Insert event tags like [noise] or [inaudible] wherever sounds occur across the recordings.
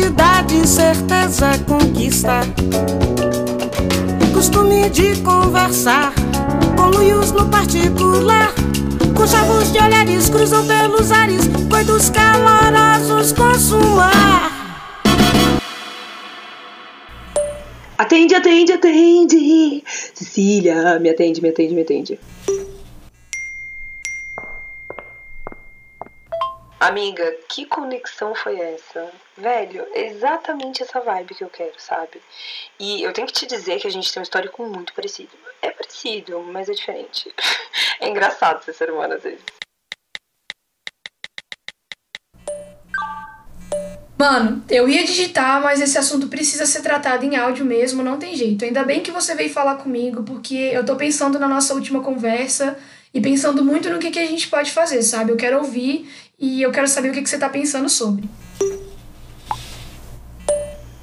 Honestidade, certeza, conquista. Costume de conversar com luios no particular. Com chavos de olhares cruzam pelos ares, coitos calorosos consumar. Atende, atende, atende! Cecília, me atende, me atende, me atende. Amiga, que conexão foi essa? Velho, exatamente essa vibe que eu quero, sabe? E eu tenho que te dizer que a gente tem um histórico muito parecido. É parecido, mas é diferente. [laughs] É engraçado ser ser humano às vezes. Mano, eu ia digitar, mas esse assunto precisa ser tratado em áudio mesmo, não tem jeito. Ainda bem que você veio falar comigo, porque eu tô pensando na nossa última conversa e pensando muito no que, que a gente pode fazer, sabe? Eu quero ouvir e eu quero saber o que, que você está pensando sobre.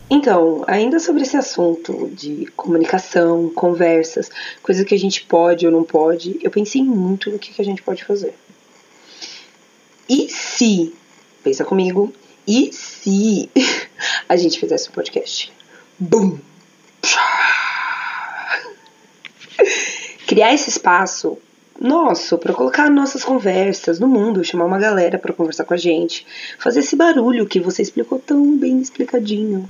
Então, ainda sobre esse assunto de comunicação, conversas, coisas que a gente pode ou não pode, eu pensei muito no que, que a gente pode fazer. E se, pensa comigo, e se [laughs] a gente fizesse um podcast? Bum! Criar esse espaço nosso, para colocar nossas conversas no mundo, chamar uma galera para conversar com a gente, fazer esse barulho que você explicou tão bem explicadinho.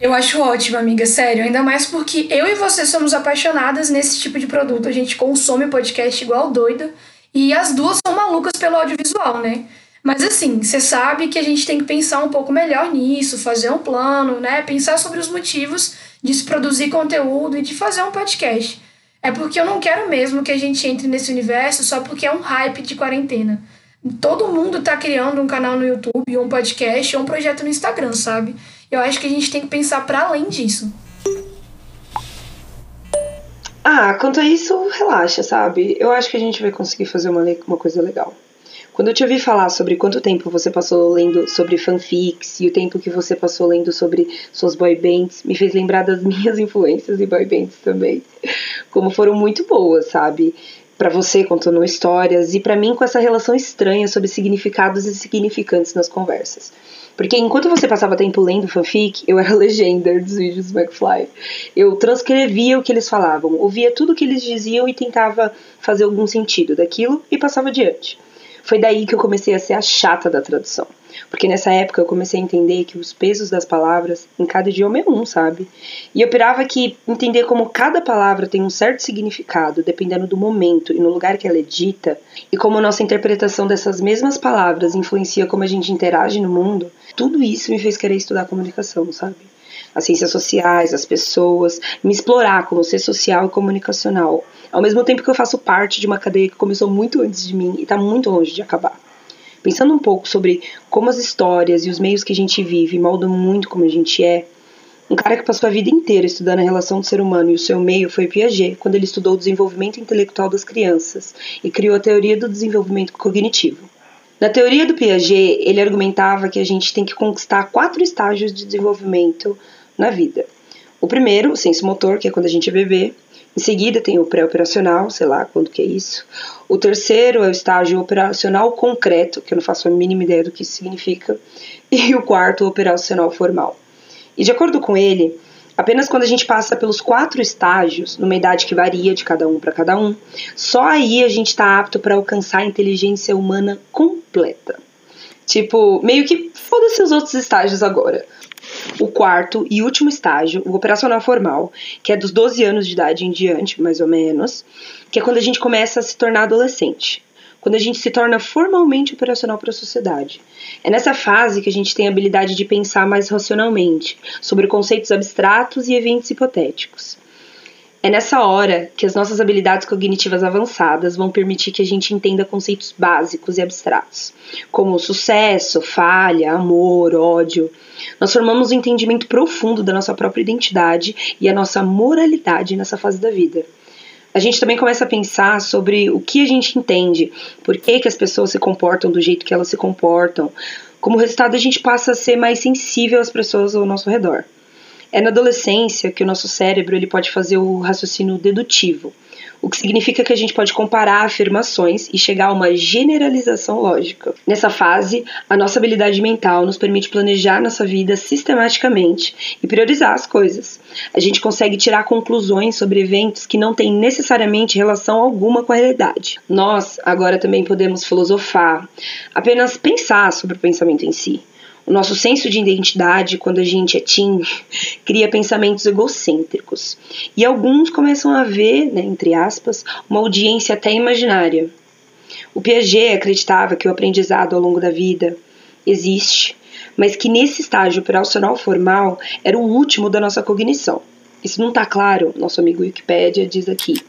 Eu acho ótimo, amiga, sério, ainda mais porque eu e você somos apaixonadas nesse tipo de produto. A gente consome podcast igual doida e as duas são malucas pelo audiovisual, né? Mas assim, você sabe que a gente tem que pensar um pouco melhor nisso, fazer um plano, né? Pensar sobre os motivos de se produzir conteúdo e de fazer um podcast. É porque eu não quero mesmo que a gente entre nesse universo só porque é um hype de quarentena. Todo mundo tá criando um canal no YouTube, um podcast ou um projeto no Instagram, sabe? Eu acho que a gente tem que pensar para além disso. Ah, quanto a isso, relaxa, sabe? Eu acho que a gente vai conseguir fazer uma, uma coisa legal. Quando eu te ouvi falar sobre quanto tempo você passou lendo sobre fanfics e o tempo que você passou lendo sobre suas boy bands, me fez lembrar das [laughs] minhas influências em boy bands também. Como foram muito boas, sabe? Para você contando histórias e para mim com essa relação estranha sobre significados e significantes nas conversas. Porque enquanto você passava tempo lendo fanfic, eu era [laughs] legenda dos vídeos do McFly. Eu transcrevia o que eles falavam, ouvia tudo o que eles diziam e tentava fazer algum sentido daquilo e passava adiante. Foi daí que eu comecei a ser a chata da tradução. Porque nessa época eu comecei a entender que os pesos das palavras em cada idioma é um, sabe? E eu pirava que entender como cada palavra tem um certo significado, dependendo do momento e no lugar que ela é dita, e como nossa interpretação dessas mesmas palavras influencia como a gente interage no mundo, tudo isso me fez querer estudar comunicação, sabe? As ciências sociais, as pessoas, me explorar como ser social e comunicacional, ao mesmo tempo que eu faço parte de uma cadeia que começou muito antes de mim e está muito longe de acabar. Pensando um pouco sobre como as histórias e os meios que a gente vive moldam muito como a gente é, um cara que passou a vida inteira estudando a relação do ser humano e o seu meio foi Piaget, quando ele estudou o desenvolvimento intelectual das crianças e criou a teoria do desenvolvimento cognitivo. Na teoria do Piaget, ele argumentava que a gente tem que conquistar quatro estágios de desenvolvimento na vida. O primeiro, o senso motor, que é quando a gente é bebê. Em seguida tem o pré-operacional, sei lá quando que é isso. O terceiro é o estágio operacional concreto, que eu não faço a mínima ideia do que isso significa. [laughs] E o quarto, o operacional formal. E de acordo com ele, apenas quando a gente passa pelos quatro estágios, numa idade que varia de cada um para cada um, só aí a gente está apto para alcançar a inteligência humana completa. Tipo, meio que foda-se os outros estágios agora o quarto e último estágio, o operacional formal, que é dos 12 anos de idade em diante, mais ou menos, que é quando a gente começa a se tornar adolescente. Quando a gente se torna formalmente operacional para a sociedade. É nessa fase que a gente tem a habilidade de pensar mais racionalmente sobre conceitos abstratos e eventos hipotéticos. É nessa hora que as nossas habilidades cognitivas avançadas vão permitir que a gente entenda conceitos básicos e abstratos, como sucesso, falha, amor, ódio. Nós formamos um entendimento profundo da nossa própria identidade e a nossa moralidade nessa fase da vida. A gente também começa a pensar sobre o que a gente entende, por que, que as pessoas se comportam do jeito que elas se comportam. Como resultado, a gente passa a ser mais sensível às pessoas ao nosso redor. É na adolescência que o nosso cérebro ele pode fazer o raciocínio dedutivo, o que significa que a gente pode comparar afirmações e chegar a uma generalização lógica. Nessa fase, a nossa habilidade mental nos permite planejar nossa vida sistematicamente e priorizar as coisas. A gente consegue tirar conclusões sobre eventos que não têm necessariamente relação alguma com a realidade. Nós agora também podemos filosofar, apenas pensar sobre o pensamento em si. O nosso senso de identidade, quando a gente é teen, [laughs] cria pensamentos egocêntricos. E alguns começam a ver, né, entre aspas, uma audiência até imaginária. O Piaget acreditava que o aprendizado ao longo da vida existe, mas que nesse estágio operacional formal era o último da nossa cognição. Isso não está claro, nosso amigo Wikipedia diz aqui.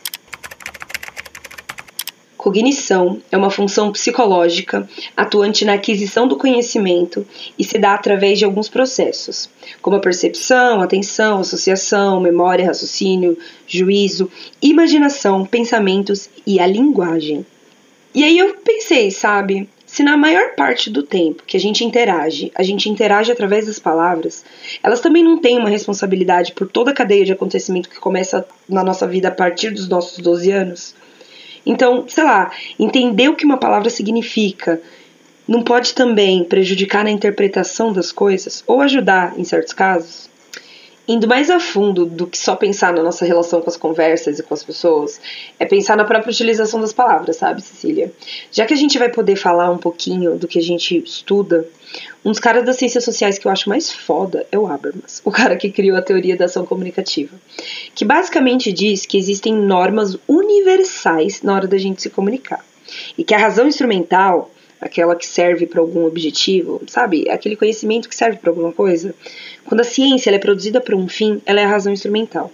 Cognição é uma função psicológica atuante na aquisição do conhecimento e se dá através de alguns processos, como a percepção, atenção, associação, memória, raciocínio, juízo, imaginação, pensamentos e a linguagem. E aí eu pensei, sabe, se na maior parte do tempo que a gente interage, a gente interage através das palavras, elas também não têm uma responsabilidade por toda a cadeia de acontecimento que começa na nossa vida a partir dos nossos 12 anos. Então, sei lá, entender o que uma palavra significa não pode também prejudicar na interpretação das coisas ou ajudar em certos casos? Indo mais a fundo do que só pensar na nossa relação com as conversas e com as pessoas, é pensar na própria utilização das palavras, sabe, Cecília? Já que a gente vai poder falar um pouquinho do que a gente estuda, um dos caras das ciências sociais que eu acho mais foda é o Habermas, o cara que criou a teoria da ação comunicativa, que basicamente diz que existem normas universais na hora da gente se comunicar e que a razão instrumental, aquela que serve para algum objetivo, sabe, aquele conhecimento que serve para alguma coisa, quando a ciência é produzida para um fim, ela é a razão instrumental.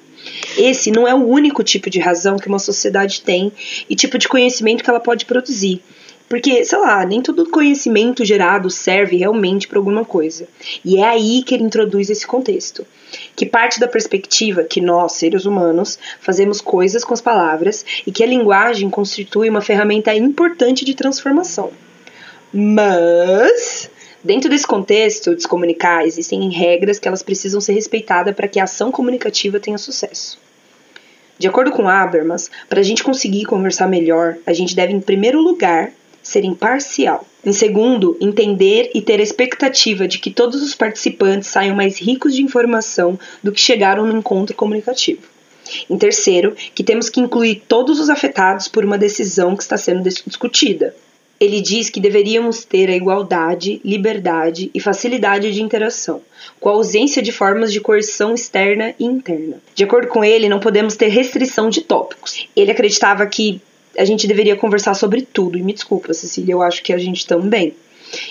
Esse não é o único tipo de razão que uma sociedade tem e tipo de conhecimento que ela pode produzir. Porque, sei lá, nem todo conhecimento gerado serve realmente para alguma coisa. E é aí que ele introduz esse contexto, que parte da perspectiva que nós, seres humanos, fazemos coisas com as palavras e que a linguagem constitui uma ferramenta importante de transformação. Mas, dentro desse contexto de se comunicar, existem regras que elas precisam ser respeitadas para que a ação comunicativa tenha sucesso. De acordo com Habermas, para a gente conseguir conversar melhor, a gente deve, em primeiro lugar, ser imparcial. Em segundo, entender e ter a expectativa de que todos os participantes saiam mais ricos de informação do que chegaram no encontro comunicativo. Em terceiro, que temos que incluir todos os afetados por uma decisão que está sendo discutida. Ele diz que deveríamos ter a igualdade, liberdade e facilidade de interação, com a ausência de formas de coerção externa e interna. De acordo com ele, não podemos ter restrição de tópicos. Ele acreditava que a gente deveria conversar sobre tudo. E me desculpa, Cecília, eu acho que a gente também.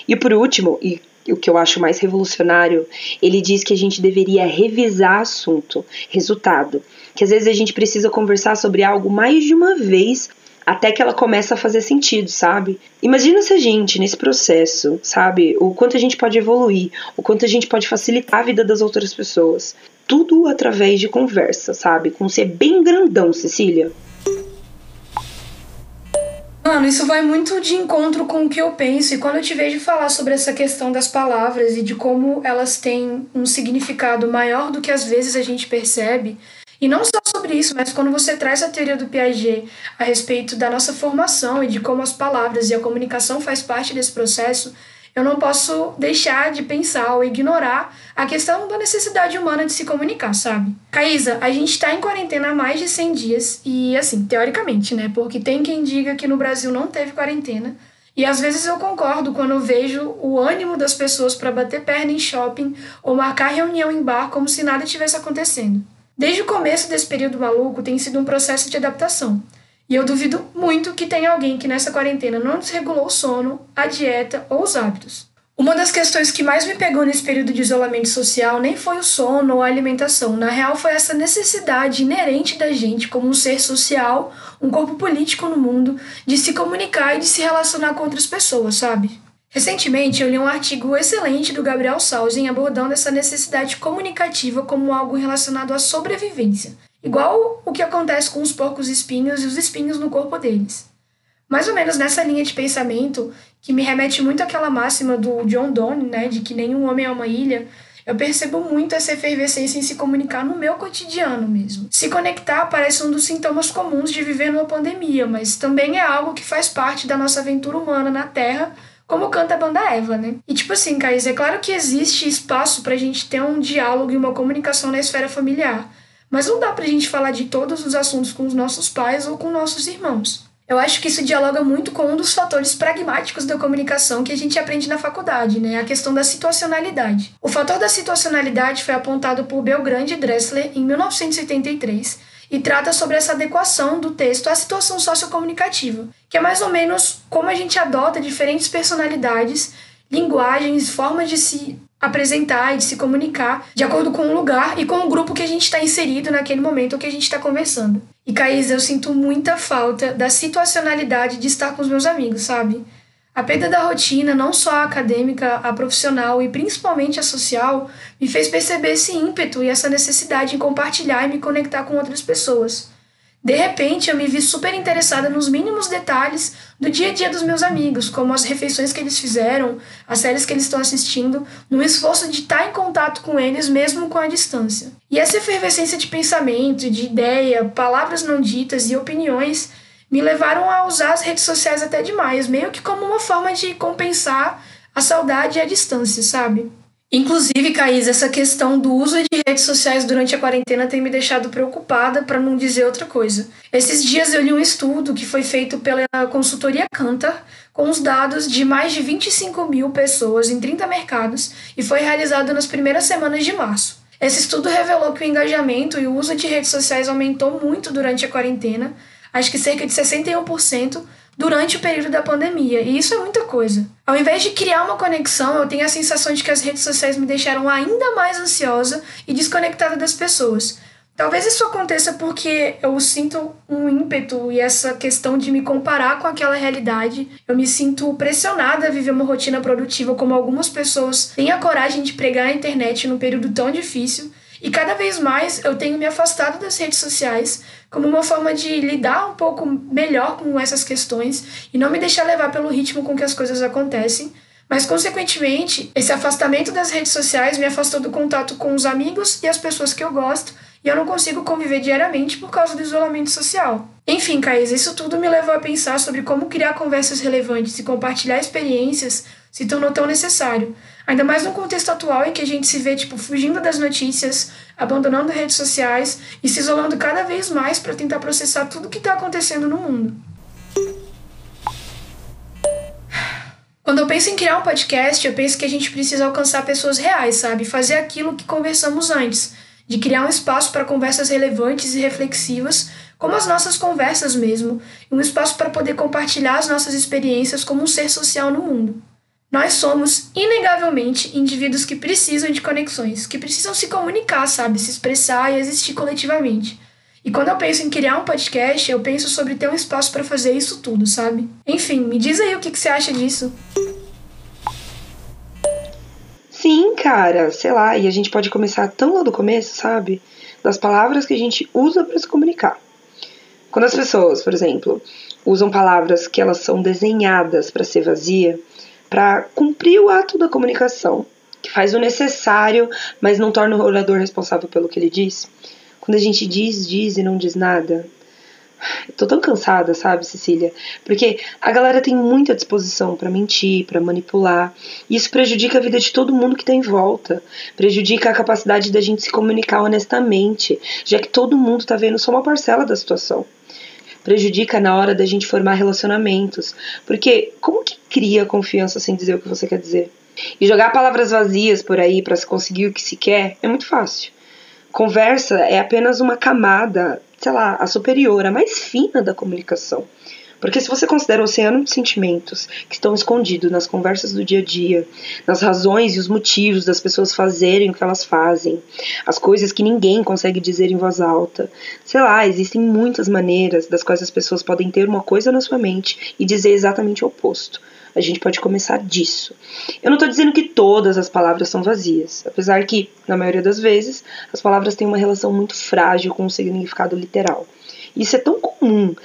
E por último, e o que eu acho mais revolucionário, ele diz que a gente deveria revisar assunto, resultado. Que às vezes a gente precisa conversar sobre algo mais de uma vez até que ela começa a fazer sentido, sabe? Imagina se a gente, nesse processo, sabe, o quanto a gente pode evoluir, o quanto a gente pode facilitar a vida das outras pessoas. Tudo através de conversa, sabe? Com ser bem grandão, Cecília. Mano, isso vai muito de encontro com o que eu penso. E quando eu te vejo falar sobre essa questão das palavras e de como elas têm um significado maior do que às vezes a gente percebe, e não só sobre isso, mas quando você traz a teoria do Piaget a respeito da nossa formação e de como as palavras e a comunicação faz parte desse processo, eu não posso deixar de pensar ou ignorar a questão da necessidade humana de se comunicar, sabe? Caísa, a gente tá em quarentena há mais de 100 dias e, assim, teoricamente, né? Porque tem quem diga que no Brasil não teve quarentena. E às vezes eu concordo quando vejo o ânimo das pessoas para bater perna em shopping ou marcar reunião em bar como se nada tivesse acontecendo. Desde o começo desse período maluco tem sido um processo de adaptação. E eu duvido muito que tenha alguém que nessa quarentena não desregulou o sono, a dieta ou os hábitos. Uma das questões que mais me pegou nesse período de isolamento social nem foi o sono ou a alimentação. Na real, foi essa necessidade inerente da gente, como um ser social, um corpo político no mundo, de se comunicar e de se relacionar com outras pessoas, sabe? Recentemente, eu li um artigo excelente do Gabriel Sausen abordando essa necessidade comunicativa como algo relacionado à sobrevivência. Igual o que acontece com os porcos espinhos e os espinhos no corpo deles. Mais ou menos nessa linha de pensamento, que me remete muito àquela máxima do John Donne, né, de que nenhum homem é uma ilha, eu percebo muito essa efervescência em se comunicar no meu cotidiano mesmo. Se conectar parece um dos sintomas comuns de viver numa pandemia, mas também é algo que faz parte da nossa aventura humana na Terra como canta a banda Eva, né? E tipo assim, Caís, é claro que existe espaço pra gente ter um diálogo e uma comunicação na esfera familiar, mas não dá pra gente falar de todos os assuntos com os nossos pais ou com nossos irmãos. Eu acho que isso dialoga muito com um dos fatores pragmáticos da comunicação que a gente aprende na faculdade, né? A questão da situacionalidade. O fator da situacionalidade foi apontado por Belgrande e Dressler em 1983 e trata sobre essa adequação do texto à situação sociocomunicativa, que é mais ou menos como a gente adota diferentes personalidades, linguagens, formas de se apresentar e de se comunicar de acordo com o lugar e com o grupo que a gente está inserido naquele momento que a gente está conversando. E Caís, eu sinto muita falta da situacionalidade de estar com os meus amigos, sabe? A perda da rotina, não só a acadêmica, a profissional e principalmente a social, me fez perceber esse ímpeto e essa necessidade em compartilhar e me conectar com outras pessoas. De repente, eu me vi super interessada nos mínimos detalhes do dia a dia dos meus amigos, como as refeições que eles fizeram, as séries que eles estão assistindo, no esforço de estar em contato com eles mesmo com a distância. E essa efervescência de pensamento, de ideia, palavras não ditas e opiniões me levaram a usar as redes sociais até demais, meio que como uma forma de compensar a saudade e a distância, sabe? Inclusive, Caís, essa questão do uso de redes sociais durante a quarentena tem me deixado preocupada, para não dizer outra coisa. Esses dias eu li um estudo que foi feito pela consultoria Cantar, com os dados de mais de 25 mil pessoas em 30 mercados e foi realizado nas primeiras semanas de março. Esse estudo revelou que o engajamento e o uso de redes sociais aumentou muito durante a quarentena, acho que cerca de 61% durante o período da pandemia, e isso é muita coisa. Ao invés de criar uma conexão, eu tenho a sensação de que as redes sociais me deixaram ainda mais ansiosa e desconectada das pessoas. Talvez isso aconteça porque eu sinto um ímpeto e essa questão de me comparar com aquela realidade. Eu me sinto pressionada a viver uma rotina produtiva como algumas pessoas têm a coragem de pregar na internet num período tão difícil. E cada vez mais eu tenho me afastado das redes sociais como uma forma de lidar um pouco melhor com essas questões e não me deixar levar pelo ritmo com que as coisas acontecem. Mas, consequentemente, esse afastamento das redes sociais me afastou do contato com os amigos e as pessoas que eu gosto, e eu não consigo conviver diariamente por causa do isolamento social. Enfim, Caís, isso tudo me levou a pensar sobre como criar conversas relevantes e compartilhar experiências se tornou tão necessário. Ainda mais no contexto atual em que a gente se vê, tipo, fugindo das notícias, abandonando redes sociais e se isolando cada vez mais para tentar processar tudo o que está acontecendo no mundo. Quando eu penso em criar um podcast, eu penso que a gente precisa alcançar pessoas reais, sabe? Fazer aquilo que conversamos antes, de criar um espaço para conversas relevantes e reflexivas, como as nossas conversas mesmo, e um espaço para poder compartilhar as nossas experiências como um ser social no mundo. Nós somos, inegavelmente, indivíduos que precisam de conexões, que precisam se comunicar, sabe? Se expressar e existir coletivamente. E quando eu penso em criar um podcast, eu penso sobre ter um espaço para fazer isso tudo, sabe? Enfim, me diz aí o que, que você acha disso. Sim, cara, sei lá, e a gente pode começar tão lá do começo, sabe? Das palavras que a gente usa para se comunicar. Quando as pessoas, por exemplo, usam palavras que elas são desenhadas para ser vazia, para cumprir o ato da comunicação, que faz o necessário, mas não torna o orador responsável pelo que ele diz. Quando a gente diz, diz e não diz nada. Eu tô tão cansada, sabe, Cecília? Porque a galera tem muita disposição para mentir, para manipular, e isso prejudica a vida de todo mundo que tá em volta. Prejudica a capacidade da gente se comunicar honestamente, já que todo mundo tá vendo só uma parcela da situação prejudica na hora da gente formar relacionamentos. Porque como que cria confiança sem dizer o que você quer dizer? E jogar palavras vazias por aí para se conseguir o que se quer é muito fácil. Conversa é apenas uma camada, sei lá, a superior, a mais fina da comunicação. Porque se você considera o oceano de sentimentos que estão escondidos nas conversas do dia a dia, nas razões e os motivos das pessoas fazerem o que elas fazem, as coisas que ninguém consegue dizer em voz alta, sei lá, existem muitas maneiras das quais as pessoas podem ter uma coisa na sua mente e dizer exatamente o oposto. A gente pode começar disso. Eu não estou dizendo que todas as palavras são vazias, apesar que, na maioria das vezes, as palavras têm uma relação muito frágil com o significado literal. Isso é tão comum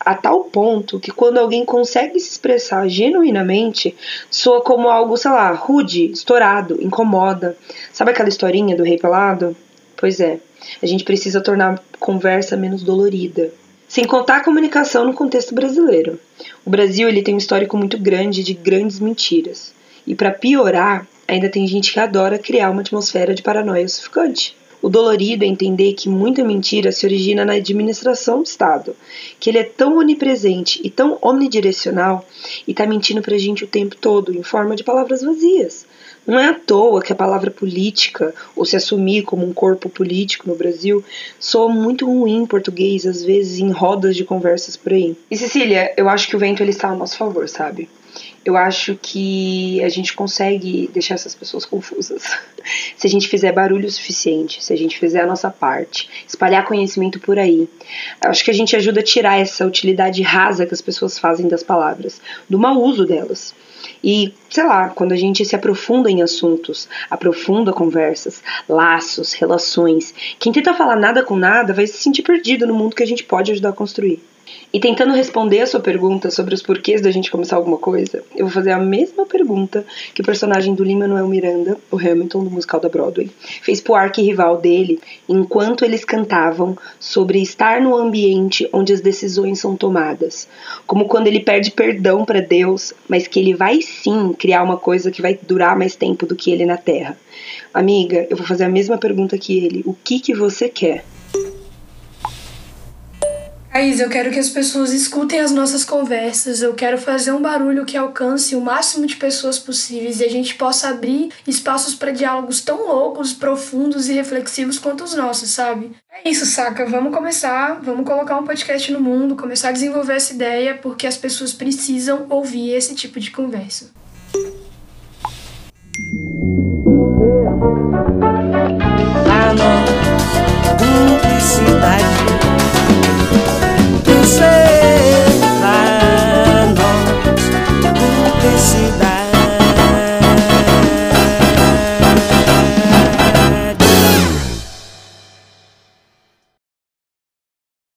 a tal ponto que quando alguém consegue se expressar genuinamente, soa como algo, sei lá, rude, estourado, incomoda. Sabe aquela historinha do rei pelado? Pois é, a gente precisa tornar a conversa menos dolorida. Sem contar a comunicação no contexto brasileiro. O Brasil ele tem um histórico muito grande de grandes mentiras. E para piorar, ainda tem gente que adora criar uma atmosfera de paranoia sufocante. O dolorido é entender que muita mentira se origina na administração do Estado, que ele é tão onipresente e tão omnidirecional e está mentindo para a gente o tempo todo em forma de palavras vazias. Não é à toa que a palavra política, ou se assumir como um corpo político no Brasil, soa muito ruim em português, às vezes em rodas de conversas por aí. E Cecília, eu acho que o vento ele está a nosso favor, sabe? Eu acho que a gente consegue deixar essas pessoas confusas. [laughs] se a gente fizer barulho o suficiente, se a gente fizer a nossa parte, espalhar conhecimento por aí. Eu acho que a gente ajuda a tirar essa utilidade rasa que as pessoas fazem das palavras, do mau uso delas. E, sei lá, quando a gente se aprofunda em assuntos, aprofunda conversas, laços, relações, quem tenta falar nada com nada vai se sentir perdido no mundo que a gente pode ajudar a construir. E tentando responder a sua pergunta sobre os porquês da gente começar alguma coisa, eu vou fazer a mesma pergunta que o personagem do Lin-Manuel Miranda, o Hamilton do musical da Broadway, fez pro arqui-rival dele enquanto eles cantavam sobre estar no ambiente onde as decisões são tomadas. Como quando ele pede perdão para Deus, mas que ele vai sim criar uma coisa que vai durar mais tempo do que ele na Terra. Amiga, eu vou fazer a mesma pergunta que ele. O que que você quer? Thaís, eu quero que as pessoas escutem as nossas conversas. Eu quero fazer um barulho que alcance o máximo de pessoas possíveis e a gente possa abrir espaços para diálogos tão loucos, profundos e reflexivos quanto os nossos, sabe? É isso, saca? Vamos começar, vamos colocar um podcast no mundo, começar a desenvolver essa ideia, porque as pessoas precisam ouvir esse tipo de conversa. Não.